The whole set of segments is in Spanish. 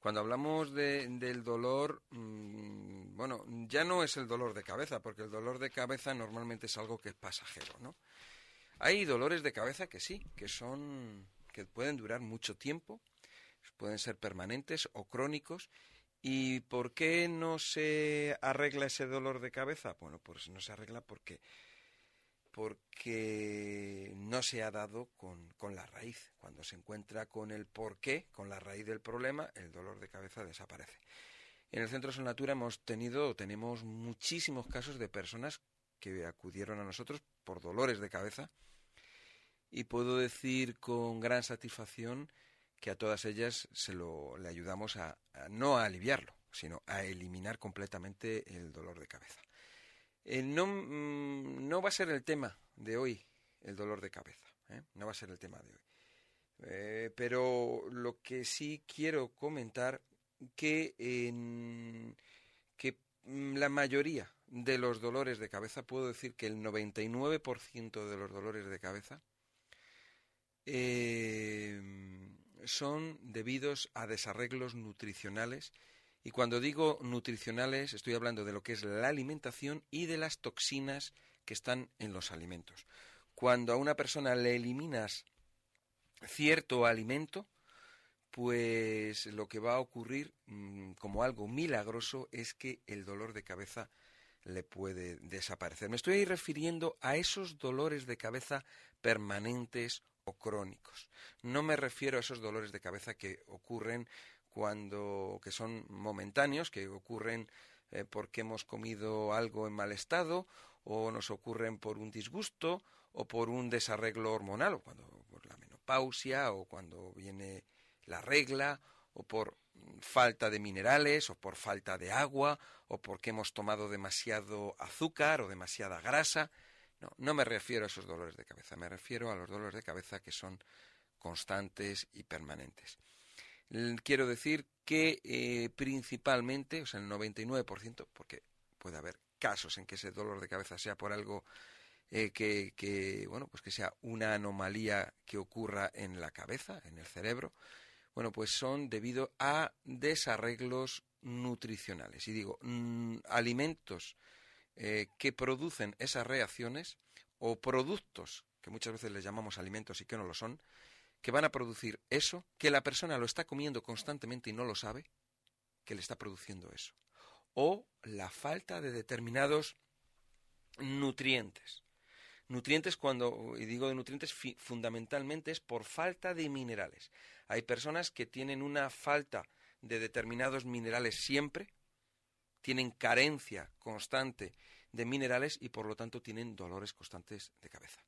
Cuando hablamos de, del dolor, mmm, bueno, ya no es el dolor de cabeza, porque el dolor de cabeza normalmente es algo que es pasajero, ¿no? Hay dolores de cabeza que sí, que son que pueden durar mucho tiempo, pueden ser permanentes o crónicos. ¿Y por qué no se arregla ese dolor de cabeza? Bueno, pues no se arregla porque porque no se ha dado con, la raíz. Cuando se encuentra con el porqué, con la raíz del problema, el dolor de cabeza desaparece. En el Centro Natura hemos tenido, tenemos muchísimos casos de personas que acudieron a nosotros por dolores de cabeza y puedo decir con gran satisfacción que a todas ellas se lo, le ayudamos a, a no a aliviarlo, sino a eliminar completamente el dolor de cabeza. No, mm, no, va a ser el tema de hoy el dolor de cabeza, ¿eh? no va a ser el tema de hoy. Eh, pero lo que sí quiero comentar que, en, que mm, la mayoría de los dolores de cabeza, puedo decir que el 99% de los dolores de cabeza eh, son debidos a desarreglos nutricionales y cuando digo nutricionales estoy hablando de lo que es la alimentación y de las toxinas que están en los alimentos. Cuando a una persona le eliminas cierto alimento, pues lo que va a ocurrir mmm, como algo milagroso es que el dolor de cabeza le puede desaparecer. Me estoy refiriendo a esos dolores de cabeza permanentes o crónicos. No me refiero a esos dolores de cabeza que ocurren cuando que son momentáneos, que ocurren eh, porque hemos comido algo en mal estado o nos ocurren por un disgusto o por un desarreglo hormonal o cuando por la menopausia o cuando viene la regla o por falta de minerales o por falta de agua o porque hemos tomado demasiado azúcar o demasiada grasa. No, no me refiero a esos dolores de cabeza, me refiero a los dolores de cabeza que son constantes y permanentes. Quiero decir que eh, principalmente, o sea, el 99%, porque puede haber casos en que ese dolor de cabeza sea por algo eh, que, bueno, pues que sea una anomalía que ocurra en la cabeza, en el cerebro, bueno, pues son debido a desarreglos nutricionales. Y digo, mmm, alimentos eh, que producen esas reacciones o productos, que muchas veces les llamamos alimentos y que no lo son, que van a producir eso, que la persona lo está comiendo constantemente y no lo sabe, que le está produciendo eso. O la falta de determinados nutrientes. Nutrientes cuando, y digo de nutrientes, fundamentalmente es por falta de minerales. Hay personas que tienen una falta de determinados minerales siempre, tienen carencia constante de minerales y por lo tanto tienen dolores constantes de cabeza.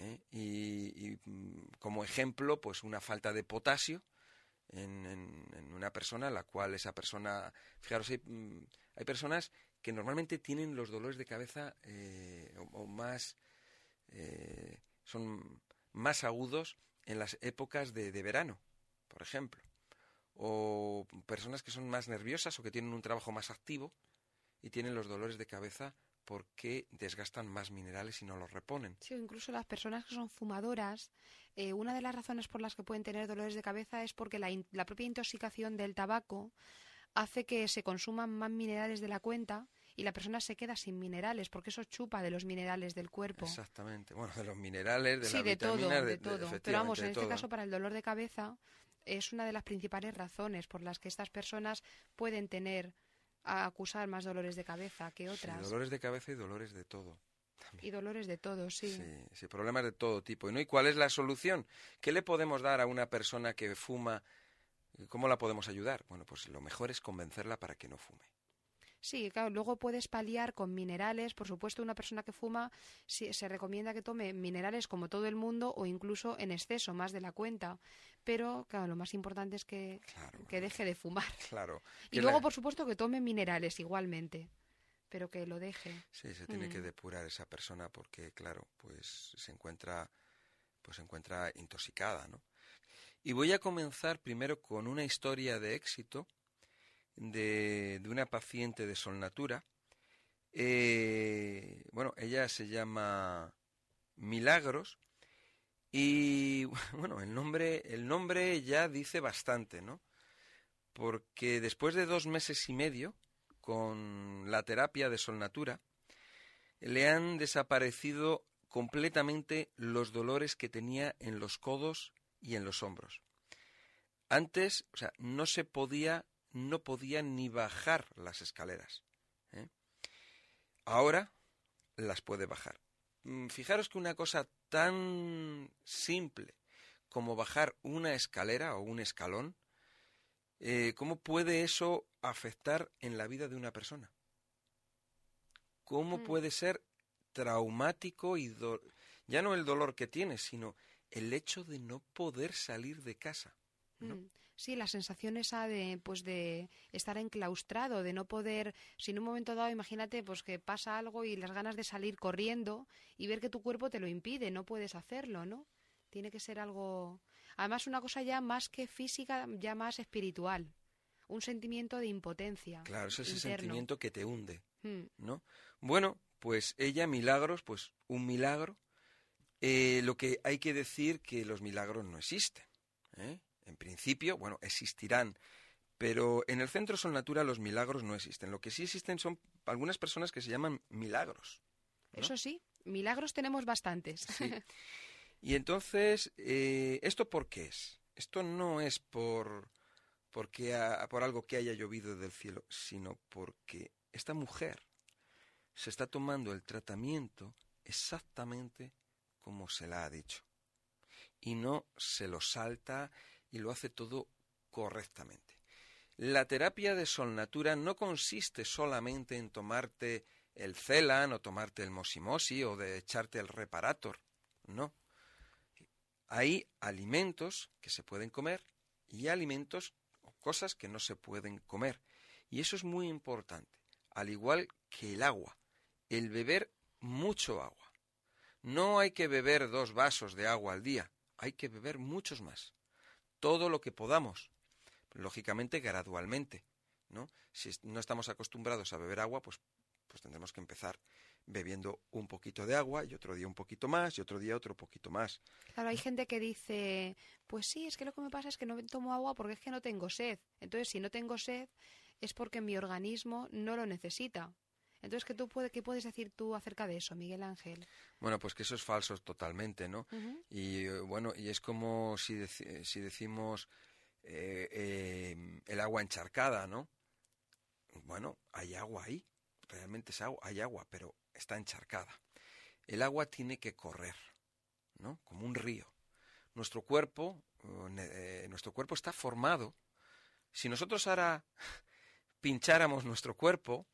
¿Eh? Y, y, mm, como ejemplo, pues una falta de potasio en, una persona, la cual esa persona, fijaros, hay, mm, hay personas que normalmente tienen los dolores de cabeza eh, o, o, más, eh, son más agudos en las épocas de, de verano, por ejemplo o personas que son más nerviosas o que tienen un trabajo más activo y tienen los dolores de cabeza porque desgastan más minerales y no los reponen. Sí, incluso las personas que son fumadoras, eh, una de las razones por las que pueden tener dolores de cabeza es porque la, la propia intoxicación del tabaco hace que se consuman más minerales de la cuenta y la persona se queda sin minerales, porque eso chupa de los minerales del cuerpo. Exactamente. Bueno, de los minerales, de sí, las de vitaminas, todo, de, de todo. de, Pero vamos, en este caso para el dolor de cabeza es una de las principales razones por las que estas personas pueden tener a acusar más dolores de cabeza que otras. Sí, dolores de cabeza y dolores de todo. También. Y dolores de todo, sí. sí. Sí, problemas de todo tipo. ¿Y cuál es la solución? ¿Qué le podemos dar a una persona que fuma? ¿Cómo la podemos ayudar? Bueno, pues lo mejor es convencerla para que no fume. Sí, claro, luego puedes paliar con minerales. Por supuesto, una persona que fuma se recomienda que tome minerales como todo el mundo o incluso en exceso, más de la cuenta. Pero, claro, lo más importante es que, que deje de fumar. Claro. Y luego, por supuesto, que tome minerales igualmente pero que lo deje. Sí, se tiene que Mm. depurar esa persona porque, claro, pues se encuentra, pues se encuentra intoxicada, ¿no? Y voy a comenzar primero con una historia de éxito de, de una paciente de Solnatura. Eh, bueno, ella se llama Milagros y bueno, el nombre, el nombre ya dice bastante, ¿no? Porque después de dos meses y medio con la terapia de Solnatura, le han desaparecido completamente los dolores que tenía en los codos y en los hombros. Antes, o sea, no se podía, no podía ni bajar las escaleras. ¿eh? Ahora las puede bajar. Mm, Fijaros que una cosa tan simple como bajar una escalera o un escalón, eh, ¿cómo puede eso afectar en la vida de una persona? ¿Cómo Mm. puede ser traumático y do- ya no el dolor que tienes, sino el hecho de no poder salir de casa? ¿no? Mm. Sí, la sensación esa de, pues de estar enclaustrado, de no poder, si en un momento dado, imagínate, pues que pasa algo y las ganas de salir corriendo y ver que tu cuerpo te lo impide, no puedes hacerlo, ¿no? Tiene que ser algo, además una cosa ya más que física, ya más espiritual, un sentimiento de impotencia. Claro, es ese interno. sentimiento que te hunde, Mm. ¿no? Bueno, pues ella, milagros, pues un milagro. Eh, lo que hay que decir que los milagros no existen. ¿eh? En principio, bueno, existirán, pero en el Centro Sol Natura los milagros no existen. Lo que sí existen son algunas personas que se llaman milagros. ¿no? Eso sí, milagros tenemos bastantes. Sí. Y entonces, eh, ¿esto por qué es? Esto no es por, porque ha- por algo que haya llovido del cielo, sino porque esta mujer se está tomando el tratamiento exactamente como se la ha dicho. Y no se lo salta y lo hace todo correctamente. La terapia de solnatura no consiste solamente en tomarte el Celan o tomarte el Mosimosi o de echarte el Reparator. No. Hay alimentos que se pueden comer y alimentos o cosas que no se pueden comer. Y eso es muy importante. Al igual que el agua. El beber mucho agua. No hay que beber dos vasos de agua al día. Hay que beber muchos más. Todo lo que podamos. Lógicamente, gradualmente. ¿no? Si no estamos acostumbrados a beber agua, pues, pues tendremos que empezar bebiendo un poquito de agua y otro día un poquito más y otro día otro poquito más. Claro, hay gente que dice, pues sí, es que lo que me pasa es que no tomo agua porque es que no tengo sed. Entonces, si no tengo sed, es porque mi organismo no lo necesita. Entonces, ¿qué, tú puede, ¿qué puedes decir tú acerca de eso, Miguel Ángel? Bueno, pues que eso es falso totalmente, ¿no? Y eh, bueno, y es como si, deci- si decimos eh, eh, el agua encharcada, ¿no? Bueno, hay agua ahí, realmente es agua, hay agua, pero está encharcada. El agua tiene que correr, ¿no? Como un río. Nuestro cuerpo, eh, eh, nuestro cuerpo está formado. Si nosotros ahora pincháramos nuestro cuerpo,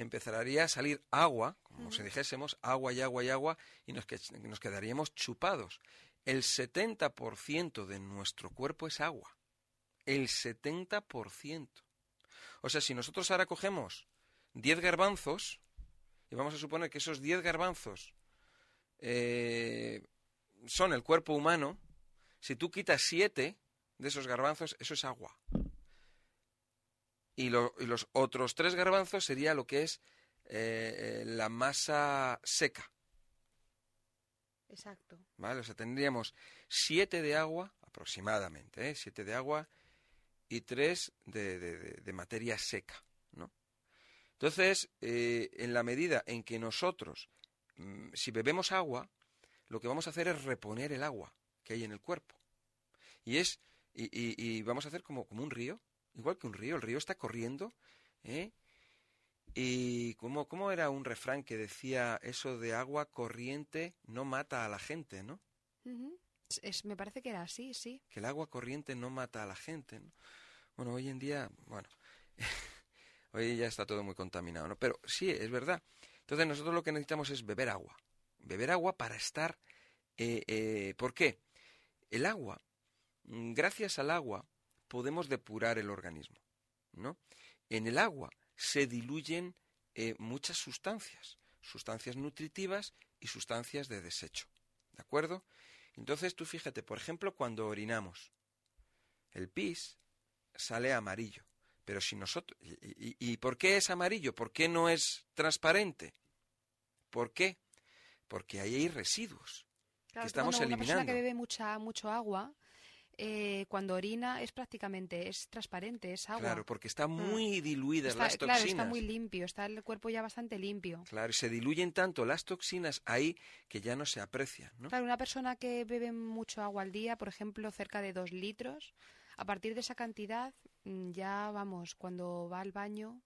empezaría a salir agua, como si dijésemos, agua y agua y agua, y nos, que- nos quedaríamos chupados. El 70% de nuestro cuerpo es agua. El 70%. O sea, si nosotros ahora cogemos 10 garbanzos, y vamos a suponer que esos 10 garbanzos eh, son el cuerpo humano, si tú quitas 7 de esos garbanzos, eso es agua. Y, lo- y los otros 3 garbanzos sería lo que es eh, la masa seca. Exacto. ¿Vale? O sea, tendríamos 7 de agua, aproximadamente, ¿eh? 7 de agua y 3 de, de- de- de materia seca, ¿no? Entonces, eh, en la medida en que nosotros, mm, si bebemos agua, lo que vamos a hacer es reponer el agua que hay en el cuerpo. Y es, y, y- y vamos a hacer como, como un río, igual que un río, el río está corriendo, ¿eh? Y como, ¿cómo era un refrán que decía eso de agua corriente no mata a la gente, ¿no? Es- me parece que era así, sí. que el agua corriente no mata a la gente. ¿no? Bueno, hoy en día, bueno, hoy ya está todo muy contaminado, ¿no? Pero sí, es verdad. Entonces nosotros lo que necesitamos es beber agua. Beber agua para estar... Eh, eh, ¿Por qué? El agua, mm, gracias al agua, podemos depurar el organismo, ¿no? En el agua se diluyen eh, muchas sustancias, sustancias nutritivas y sustancias de desecho, ¿de acuerdo? Entonces tú fíjate, por ejemplo, cuando orinamos, el pis sale amarillo, pero si nosotros... ¿Y, por qué es amarillo? ¿Por qué no es transparente? ¿Por qué? Porque ahí hay residuos que estamos eliminando. Una persona que bebe mucha, mucho agua eh, cuando orina es prácticamente es transparente, es agua. Claro, porque está mm. muy diluida las toxinas. Claro, está muy limpio, está el cuerpo ya bastante limpio. Claro, y se diluyen tanto las toxinas ahí que ya no se aprecian, ¿no? Claro, una persona que bebe mucho agua al día, por ejemplo, cerca de dos litros, a partir de esa cantidad, mm, ya vamos, cuando va al baño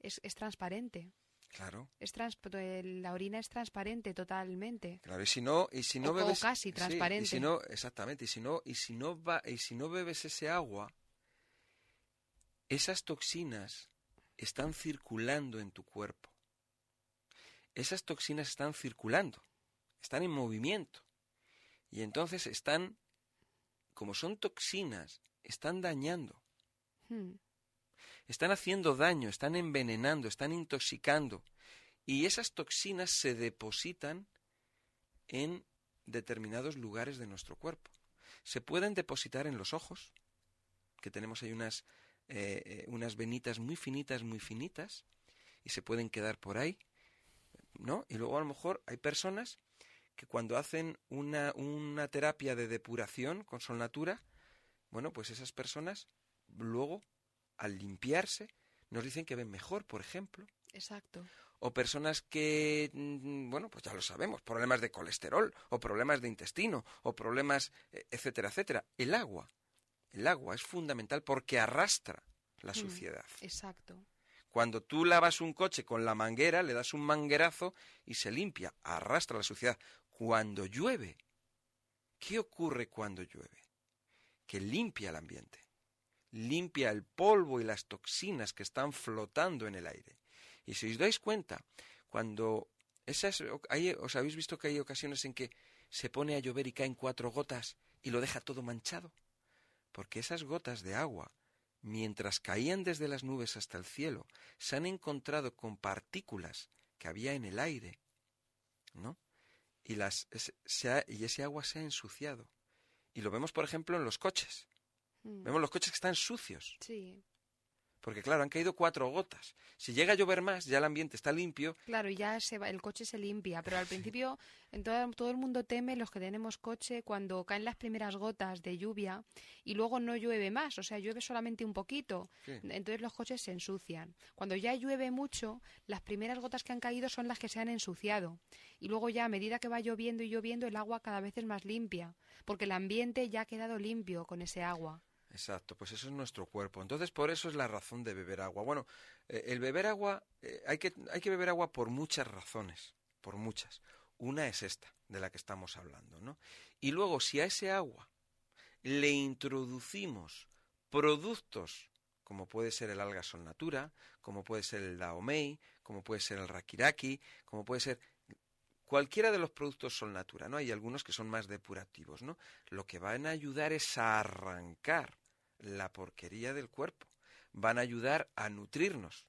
es, es transparente. Claro. Es la orina es transparente totalmente. Claro, y si no, y si no bebes, casi transparente. y si no, exactamente, y si no, y si no va, y si no bebes ese agua, esas toxinas están circulando en tu cuerpo. Esas toxinas están circulando, están en movimiento. Y entonces están, como son toxinas, están dañando. Hmm están haciendo daño, están envenenando, están intoxicando. Y esas toxinas se depositan en determinados lugares de nuestro cuerpo. Se pueden depositar en los ojos, que tenemos ahí unas, eh, eh, unas venitas muy finitas, muy finitas, y se pueden quedar por ahí, ¿no? Y luego a lo mejor hay personas que cuando hacen una, una terapia de depuración con solnatura, bueno, pues esas personas luego al limpiarse, nos dicen que ven mejor, por ejemplo. Exacto. O personas que, mm, bueno, pues ya lo sabemos, problemas de colesterol, o problemas de intestino, o problemas, e, etcétera, etcétera. El agua, el agua es fundamental porque arrastra la mm, suciedad. exacto. Cuando tú lavas un coche con la manguera, le das un manguerazo y se limpia, arrastra la suciedad. Cuando llueve, ¿qué ocurre cuando llueve? Que limpia el ambiente limpia el polvo y las toxinas que están flotando en el aire. Y si os dais cuenta, cuando esas, os habéis visto que hay ocasiones en que se pone a llover y caen cuatro gotas y lo deja todo manchado, porque esas gotas de agua, mientras caían desde las nubes hasta el cielo, se han encontrado con partículas que había en el aire, ¿no? Y, las, y ese agua se ha ensuciado. Y lo vemos, por ejemplo, en los coches. Mm. Vemos los coches que están sucios. Sí. Porque claro, han caído cuatro gotas. Si llega a llover más, ya el ambiente está limpio. Claro, ya se va, el coche se limpia, pero al principio en todo, todo, el mundo teme, los que tenemos coche, cuando caen las primeras gotas de lluvia y luego no llueve más, o sea, llueve solamente un poquito. Entonces los coches se ensucian. Cuando ya llueve mucho, las primeras gotas que han caído son las que se han ensuciado. Y luego ya a medida que va lloviendo y lloviendo, el agua cada vez es más limpia, porque el ambiente ya ha quedado limpio con ese agua. Exacto, pues eso es nuestro cuerpo. Entonces, por eso es la razón de beber agua. Bueno, eh, el beber agua, eh, hay, que, hay que beber agua por muchas razones, por muchas. Una es esta, de la que estamos hablando, ¿no? Y luego, si a ese agua le introducimos productos como puede ser el alga natura, como puede ser el daomei, como puede ser el rakiraki, como puede ser cualquiera de los productos sol natura, ¿no? Hay algunos que son más depurativos, ¿no? Lo que van a ayudar es a arrancar la porquería del cuerpo. Van a ayudar a nutrirnos,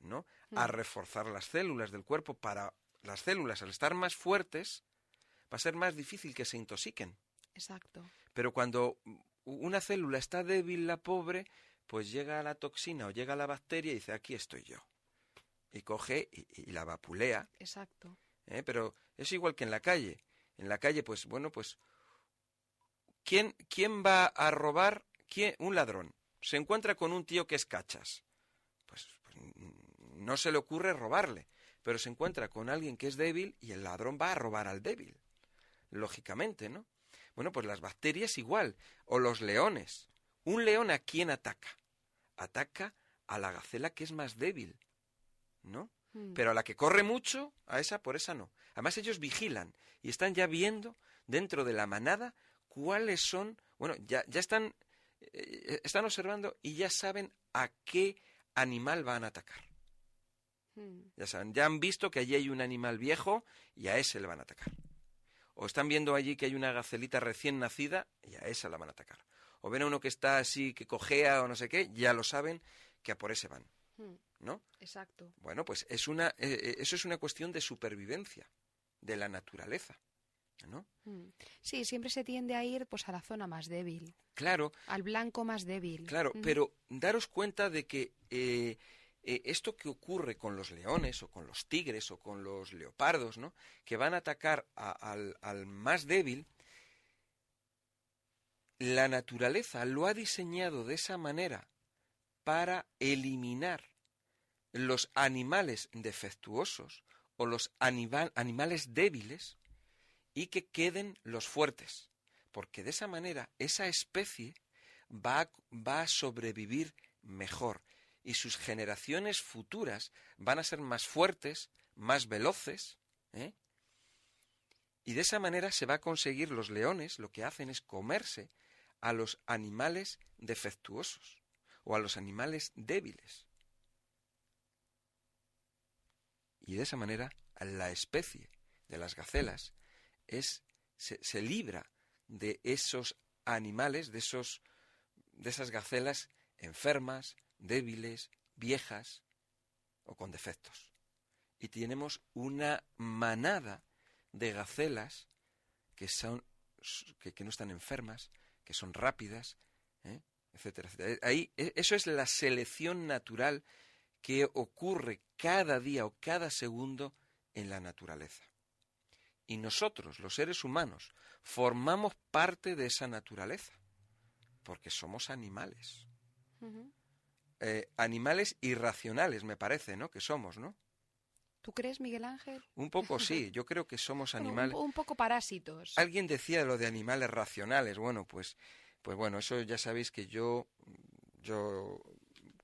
¿no? A mm. reforzar las células del cuerpo para las células al estar más fuertes va a ser más difícil que se intoxiquen. Exacto. Pero cuando una célula está débil, la pobre, pues llega la toxina o llega la bacteria y dice, aquí estoy yo. Y coge y, la vapulea. Exacto. ¿eh? Pero es igual que en la calle. En la calle, pues bueno, pues ¿quién, quién va a robar un ladrón se encuentra con un tío que es cachas, pues, pues, no se le ocurre robarle, pero se encuentra con alguien que es débil y el ladrón va a robar al débil, lógicamente, ¿no? Bueno, pues las bacterias igual, o los leones. Un león a quién ataca? Ataca a la gacela que es más débil, ¿no? Hmm. Pero a la que corre mucho, a esa por esa no. Además ellos vigilan y están ya viendo dentro de la manada cuáles son, bueno, ya, ya están están observando y ya saben a qué animal van a atacar. Mm. Ya saben, ya han visto que allí hay un animal viejo y a ese le van a atacar. O están viendo allí que hay una gacelita recién nacida y a esa la van a atacar. O ven a uno que está así, que cojea o no sé qué, ya lo saben que a por ese van. Mm. ¿No? Exacto. Bueno, pues es una, eh, eh, eso es una cuestión de supervivencia de la naturaleza. ¿No? Mm. Sí, siempre se tiende a ir pues a la zona más débil, Claro, al blanco más débil. Claro, Ujú. pero daros cuenta de que eh, eh, esto que ocurre con los leones o con los tigres o con los leopardos, ¿no? Que van a atacar a- al, al más débil, la naturaleza lo ha diseñado de esa manera para eliminar los animales defectuosos o los animal- animales débiles y que queden los fuertes, porque de esa manera esa especie va a, va a sobrevivir mejor y sus generaciones futuras van a ser más fuertes, más veloces, ¿eh? y de esa manera se va a conseguir los leones lo que hacen es comerse a los animales defectuosos o a los animales débiles. Y de esa manera la especie de las gacelas es, se, libra de esos animales, de, esos, de esas gacelas enfermas, débiles, viejas o con defectos. Y tenemos una manada de gacelas que, son, que, que no están enfermas, que son rápidas, ¿eh? etcétera, etcétera. Ahí, e- eso es la selección natural que ocurre cada día o cada segundo en la naturaleza. Y nosotros, los seres humanos, formamos parte de esa naturaleza, porque somos animales. Eh, animales irracionales, me parece, ¿no? Que somos, ¿no? ¿Tú crees, Miguel Ángel? Un poco sí, yo creo que somos un animales. un, poco parásitos. Alguien decía lo de animales racionales. Bueno, pues, pues bueno, eso ya sabéis que yo, yo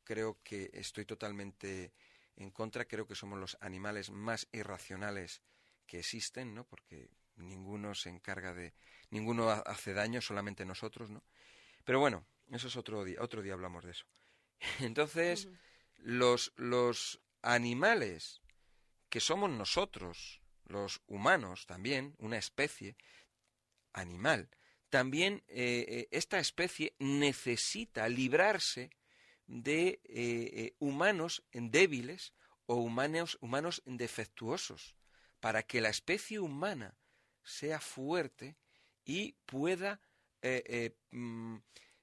creo que estoy totalmente en contra. Creo que somos los animales más irracionales que existen, ¿no? Porque ninguno se encarga de, ninguno ha- hace daño, solamente nosotros, ¿no? Pero bueno, eso es otro día, otro día hablamos de eso. Entonces, los, los animales que somos nosotros, los humanos también, una especie animal, también eh, eh, esta especie necesita librarse de eh, humanos débiles o humanos, humanos defectuosos para que la especie humana sea fuerte y pueda eh, eh, mm,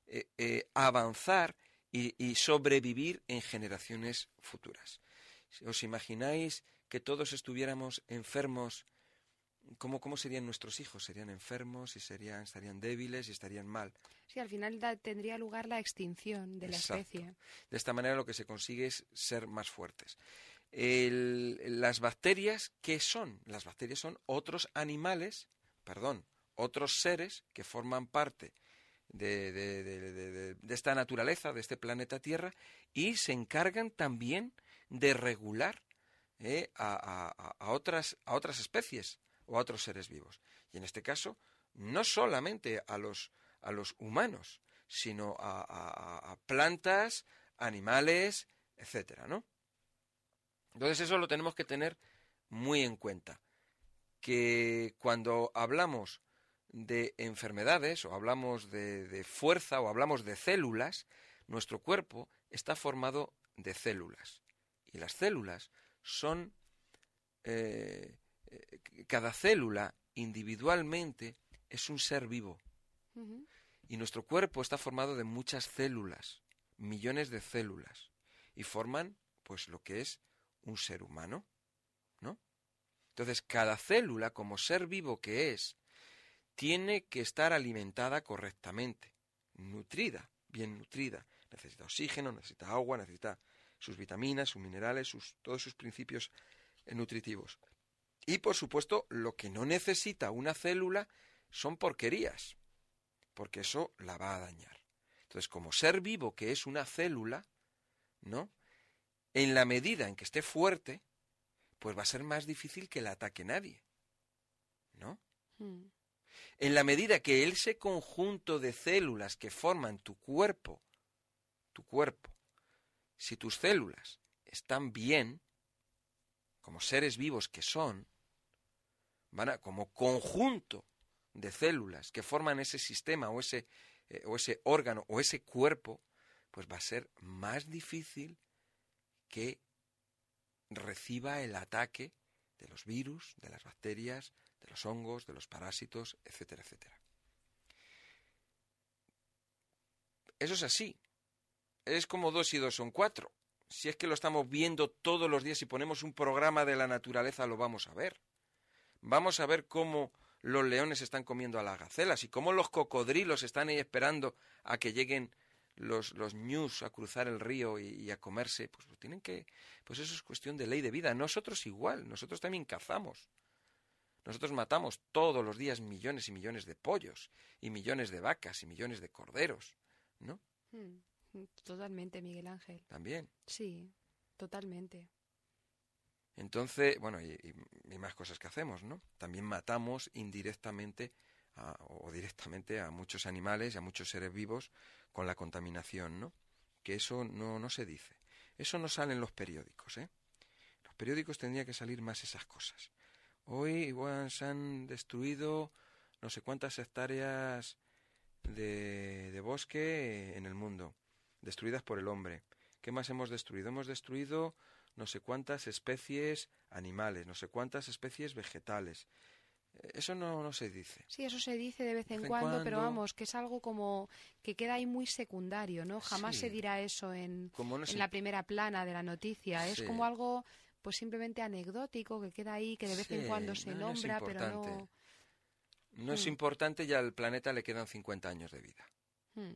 eh, avanzar y, y sobrevivir en generaciones futuras. Si ¿Os imagináis que todos estuviéramos enfermos? ¿Cómo, ¿Cómo serían nuestros hijos? ¿Serían enfermos y serían, estarían débiles y estarían mal? Sí, al final da- tendría lugar la extinción de la Exacto. especie. De esta manera lo que se consigue es ser más fuertes. Las bacterias, ¿qué son? Las bacterias son otros animales, perdón, otros seres que forman parte de, de- de- de- esta naturaleza, de este planeta Tierra, y se encargan también de regular eh, a, a- a- otras, a otras especies o a otros seres vivos. Y en este caso, no solamente a los, a los humanos, sino a- a plantas, animales, etcétera, ¿no? Entonces eso lo tenemos que tener muy en cuenta. Que cuando hablamos de enfermedades o hablamos de, de fuerza o hablamos de células, nuestro cuerpo está formado de células. Y las células son... eh, eh, cada célula individualmente es un ser vivo. Y nuestro cuerpo está formado de muchas células, millones de células, y forman pues lo que es un ser humano, ¿no? Entonces, cada célula, como ser vivo que es, tiene que estar alimentada correctamente, nutrida, bien nutrida. Necesita oxígeno, necesita agua, necesita sus vitaminas, sus minerales, sus, todos sus principios eh, nutritivos. Y, por supuesto, lo que no necesita una célula son porquerías, porque eso la va a dañar. Entonces, como ser vivo que es una célula, ¿no? En la medida en que esté fuerte, pues va a ser más difícil que la ataque nadie, ¿no? Mm. En la medida que ese conjunto de células que forman tu cuerpo, tu cuerpo, si tus células están bien, como seres vivos que son, van a, como conjunto de células que forman ese sistema o ese, eh, o ese órgano o ese cuerpo, pues va a ser más difícil que reciba el ataque de los virus, de las bacterias, de los hongos, de los parásitos, etcétera, etcétera. Eso es así. Es como dos y dos son cuatro. Si es que lo estamos viendo todos los días y ponemos un programa de la naturaleza, lo vamos a ver. Vamos a ver cómo los leones están comiendo a las gacelas y cómo los cocodrilos están ahí esperando a que lleguen los, los ñus a cruzar el río y, a comerse, pues lo tienen que, pues eso es cuestión de ley de vida. Nosotros igual, nosotros también cazamos. Nosotros matamos todos los días millones y millones de pollos, y millones de vacas, y millones de corderos, ¿no? Hmm, totalmente, Miguel Ángel. También. Sí, totalmente. Entonces, bueno, y, y, más cosas que hacemos, ¿no? También matamos indirectamente o directamente a muchos animales y a muchos seres vivos con la contaminación, ¿no? Que eso no, no se dice. Eso no sale en los periódicos, ¿eh? Los periódicos tendría que salir más esas cosas. Hoy se han destruido no sé cuántas hectáreas de, de bosque en el mundo, destruidas por el hombre. ¿Qué más hemos destruido? Hemos destruido no sé cuántas especies animales, no sé cuántas especies vegetales. Eso no, no se dice. Sí, eso se dice de vez en, cuando, pero vamos, que es algo como que queda ahí muy secundario, ¿no? Jamás se dirá eso en, en la primera plana de la noticia. Es como algo, pues simplemente anecdótico, que queda ahí, que de vez en cuando se nombra, pero no... No es hmm. importante, ya al planeta le quedan 50 años de vida. Hmm.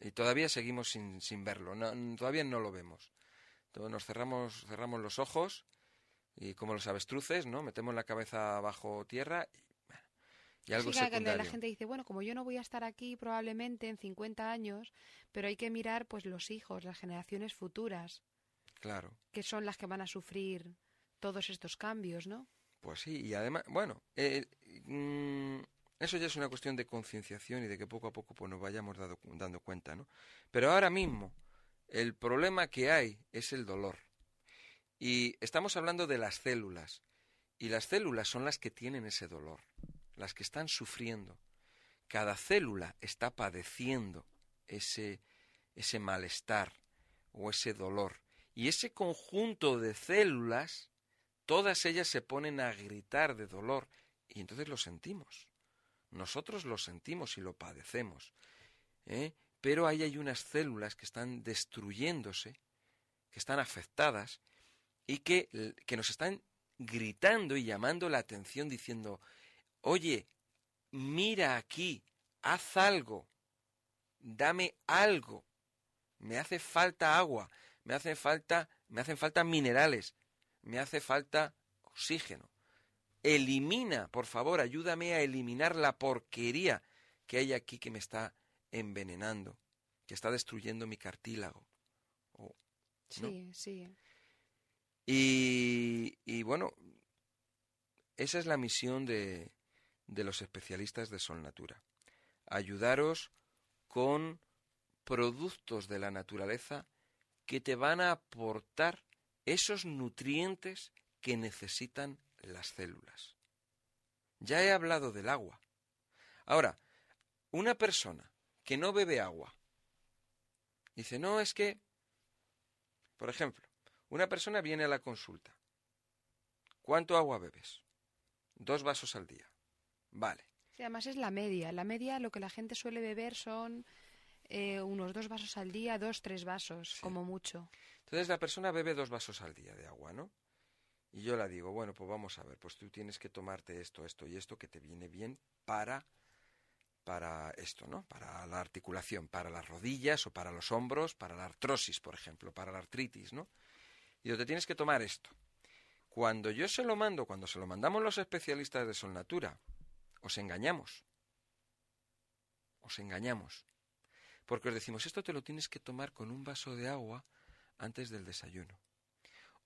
Y todavía seguimos sin, sin verlo, todavía no lo vemos. Entonces nos cerramos, cerramos los ojos y como los avestruces, ¿no? Metemos la cabeza bajo tierra y, algo sí, secundario. La gente dice, bueno, como yo no voy a estar aquí probablemente en 50 años, pero hay que mirar pues los hijos, las generaciones futuras. Claro. Que son las que van a sufrir todos estos cambios, ¿no? Pues sí, y además, bueno, eh, mm, eso ya es una cuestión de concienciación y de que poco a poco pues, nos vayamos dando cuenta, ¿no? Pero ahora mismo, el problema que hay es el dolor. Y estamos hablando de las células. Y las células son las que tienen ese dolor, las que están sufriendo. Cada célula está padeciendo ese, ese malestar o ese dolor. Y ese conjunto de células, todas ellas se ponen a gritar de dolor y entonces lo sentimos. Nosotros lo sentimos y lo padecemos. ¿eh? Pero ahí hay unas células que están destruyéndose, que están afectadas y que, que nos están gritando y llamando la atención diciendo, oye, mira aquí, haz algo, dame algo, me hace falta agua, me hace falta, me hacen falta minerales, me hace falta oxígeno. Elimina, por favor, ayúdame a eliminar la porquería que hay aquí que me está envenenando, que está destruyendo mi cartílago. Sí, sí. Y, bueno, esa es la misión de, de los especialistas de Sol Natura. Ayudaros con productos de la naturaleza que te van a aportar esos nutrientes que necesitan las células. Ya he hablado del agua. Ahora, una persona que no bebe agua, dice, no, es que, por ejemplo, una persona viene a la consulta. ¿Cuánto agua bebes? Dos vasos al día. Vale. Sí, además es la media. La media lo que la gente suele beber son eh, unos dos vasos al día, dos, tres vasos, como mucho. Entonces la persona bebe dos vasos al día de agua, ¿no? Y yo la digo, bueno, pues vamos a ver, pues tú tienes que tomarte esto, esto y esto que te viene bien para para esto, ¿no? Para la articulación, para las rodillas o para los hombros, para la artrosis, por ejemplo, para la artritis, ¿no? Y te tienes que tomar esto. Cuando yo se lo mando, cuando se lo mandamos los especialistas de Solnatura, os engañamos. Os engañamos. Porque os decimos, esto te lo tienes que tomar con un vaso de agua antes del desayuno.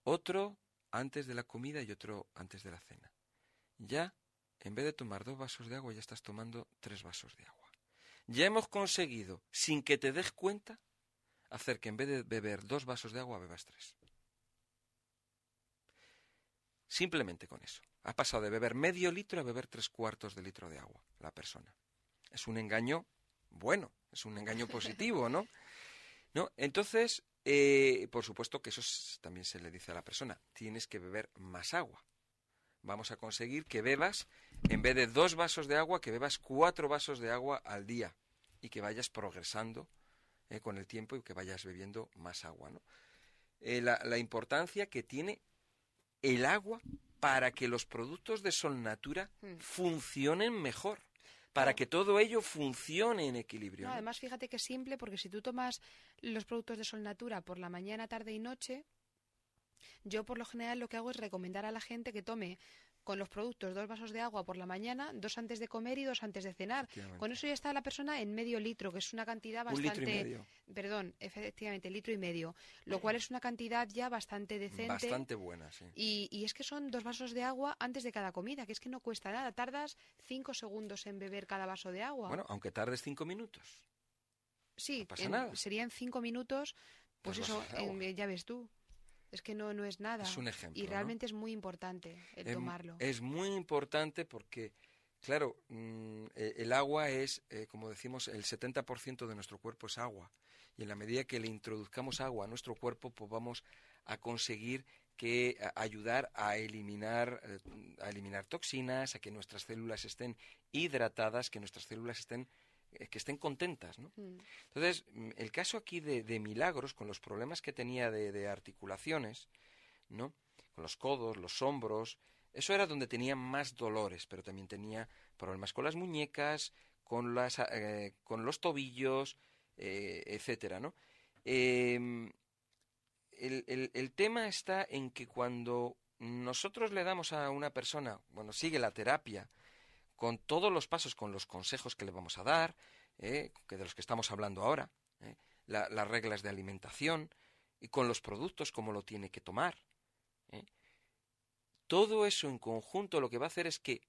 Otro antes de la comida y otro antes de la cena. Ya, en vez de tomar dos vasos de agua, ya estás tomando tres vasos de agua. Ya hemos conseguido, sin que te des cuenta, hacer que en vez de beber dos vasos de agua bebas tres. Simplemente con eso. Ha pasado de beber medio litro a beber tres cuartos de litro de agua la persona. Es un engaño bueno, es un engaño positivo, ¿no? ¿No? Entonces, eh, por supuesto que eso también se le dice a la persona, tienes que beber más agua. Vamos a conseguir que bebas, en vez de dos vasos de agua, que bebas cuatro vasos de agua al día y que vayas progresando eh, con el tiempo y que vayas bebiendo más agua. ¿no? Eh, la, importancia que tiene el agua para que los productos de Sol Natura hmm. funcionen mejor para que todo ello funcione en equilibrio. Además, fíjate que es simple porque si tú tomas los productos de Sol Natura por la mañana, tarde y noche, yo por lo general lo que hago es recomendar a la gente que tome con los productos dos vasos de agua por la mañana, dos antes de comer y dos antes de cenar. Con eso ya está la persona en medio litro, que es una cantidad bastante. Un litro y medio. Perdón, efectivamente, litro y medio. Lo cual es una cantidad ya bastante decente. Bastante buena, sí. Y, y es que son dos vasos de agua antes de cada comida, que es que no cuesta nada. Tardas cinco segundos en beber cada vaso de agua. Bueno, aunque tardes cinco minutos. Sí, no pasa nada. serían cinco minutos. Pues eso, ya ves tú. Es que no, no es nada. Es un ejemplo. Y realmente es muy importante el tomarlo. Es muy importante porque, claro, mm, e, el agua es, eh, como decimos, el 70% de nuestro cuerpo es agua. Y en la medida que le introduzcamos agua a nuestro cuerpo, pues vamos a conseguir que ayudar a eliminar, eh, a eliminar toxinas, a que nuestras células estén hidratadas, que nuestras células estén que estén contentas, ¿no? Mm. Entonces, mm, el caso aquí de, Milagros, con los problemas que tenía de, articulaciones, ¿no? Con los codos, los hombros, eso era donde tenía más dolores, pero también tenía problemas con las muñecas, con, las, eh, con los tobillos, eh, etcétera, ¿no? Em, el, el tema está en que cuando nosotros le damos a una persona, bueno, sigue la terapia, con todos los pasos, con los consejos que le vamos a dar, eh, que de los que estamos hablando ahora, eh, las reglas de alimentación y con los productos, cómo lo tiene que tomar. Eh. Todo eso en conjunto lo que va a hacer es que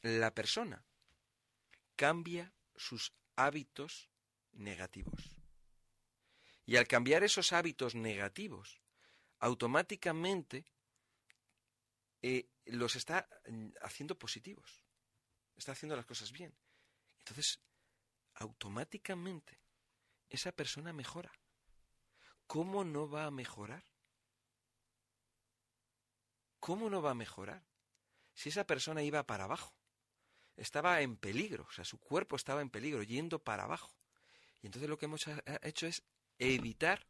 la persona cambia sus hábitos negativos. Y al cambiar esos hábitos negativos, automáticamente eh, los está mm, haciendo positivos. Está haciendo las cosas bien. Entonces, automáticamente, esa persona mejora. ¿Cómo no va a mejorar? ¿Cómo no va a mejorar? Si esa persona iba para abajo, estaba en peligro, o sea, su cuerpo estaba en peligro, yendo para abajo. Y entonces lo que hemos hecho es evitar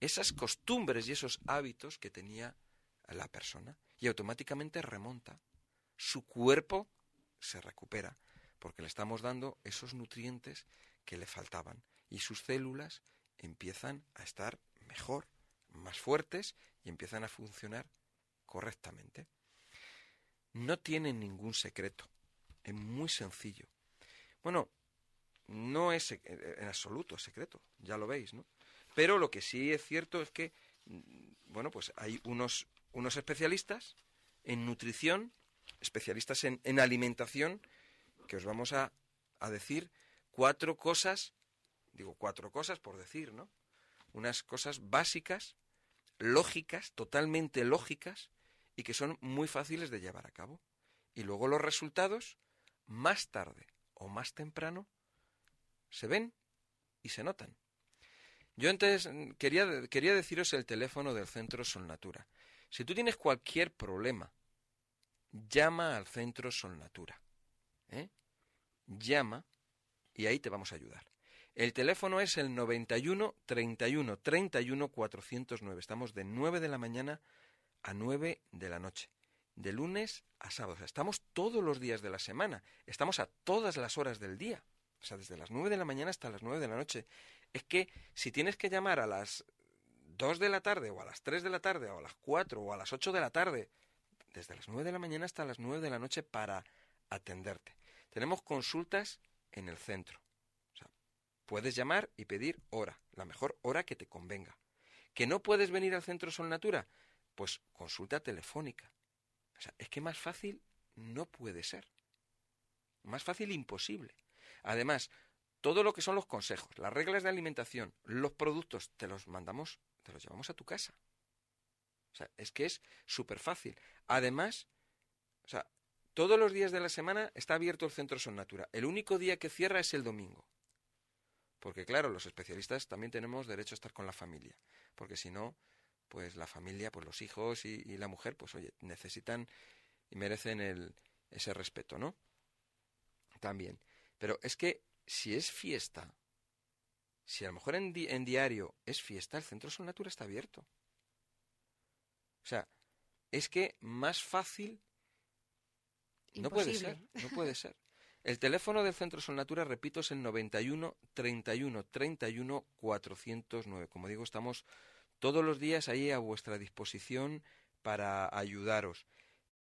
esas costumbres y esos hábitos que tenía la persona y automáticamente remonta. Su cuerpo se recupera porque le estamos dando esos nutrientes que le faltaban y sus células empiezan a estar mejor, más fuertes y empiezan a funcionar correctamente. No tienen ningún secreto, es muy sencillo. Bueno, no es en absoluto secreto, ya lo veis, ¿no? Pero lo que sí es cierto es que, mm, bueno, pues hay unos unos especialistas en nutrición, especialistas en, alimentación, que os vamos a, a decir cuatro cosas, digo cuatro cosas por decir, ¿no? Unas cosas básicas, lógicas, totalmente lógicas, y que son muy fáciles de llevar a cabo. Y luego los resultados, más tarde o más temprano, se ven y se notan. Yo antes quería, quería deciros el teléfono del Centro Solnatura. Si tú tienes cualquier problema, llama al centro Solnatura. ¿eh? Llama y ahí te vamos a ayudar. El teléfono es el 91 31 31 409. Estamos de 9 de la mañana a 9 de la noche. De lunes a sábado. estamos todos los días de la semana. Estamos a todas las horas del día. O sea, desde las 9 de la mañana hasta las 9 de la noche. Es que si tienes que llamar a las 2 de la tarde o a las 3 de la tarde o a las 4 o a las 8 de la tarde, desde las 9 de la mañana hasta las 9 de la noche para atenderte. Tenemos consultas en el centro. Puedes llamar y pedir hora, la mejor hora que te convenga. ¿Que no puedes venir al centro Sol Natura? Pues consulta telefónica. O sea, es que más fácil no puede ser. Más fácil imposible. Además, todo lo que son los consejos, las reglas de alimentación, los productos, te los mandamos, te los llevamos a tu casa. O sea, es que es súper fácil. Además, o sea, todos los días de la semana está abierto el Centro Son Natura. El único día que cierra es el domingo. Porque claro, los especialistas también tenemos derecho a estar con la familia. Porque si no, pues la familia, pues los hijos y, y la mujer, pues oye, necesitan y merecen el, ese respeto, ¿no? También. Pero es que si es fiesta, si a lo mejor en, en diario es fiesta, el Centro Sol Natura está abierto. O sea, es que más fácil no puede ser, no puede ser. El teléfono del Centro Sol Natura, repito, es el 91 31 31 409. Como digo, estamos todos los días ahí a vuestra disposición para ayudaros.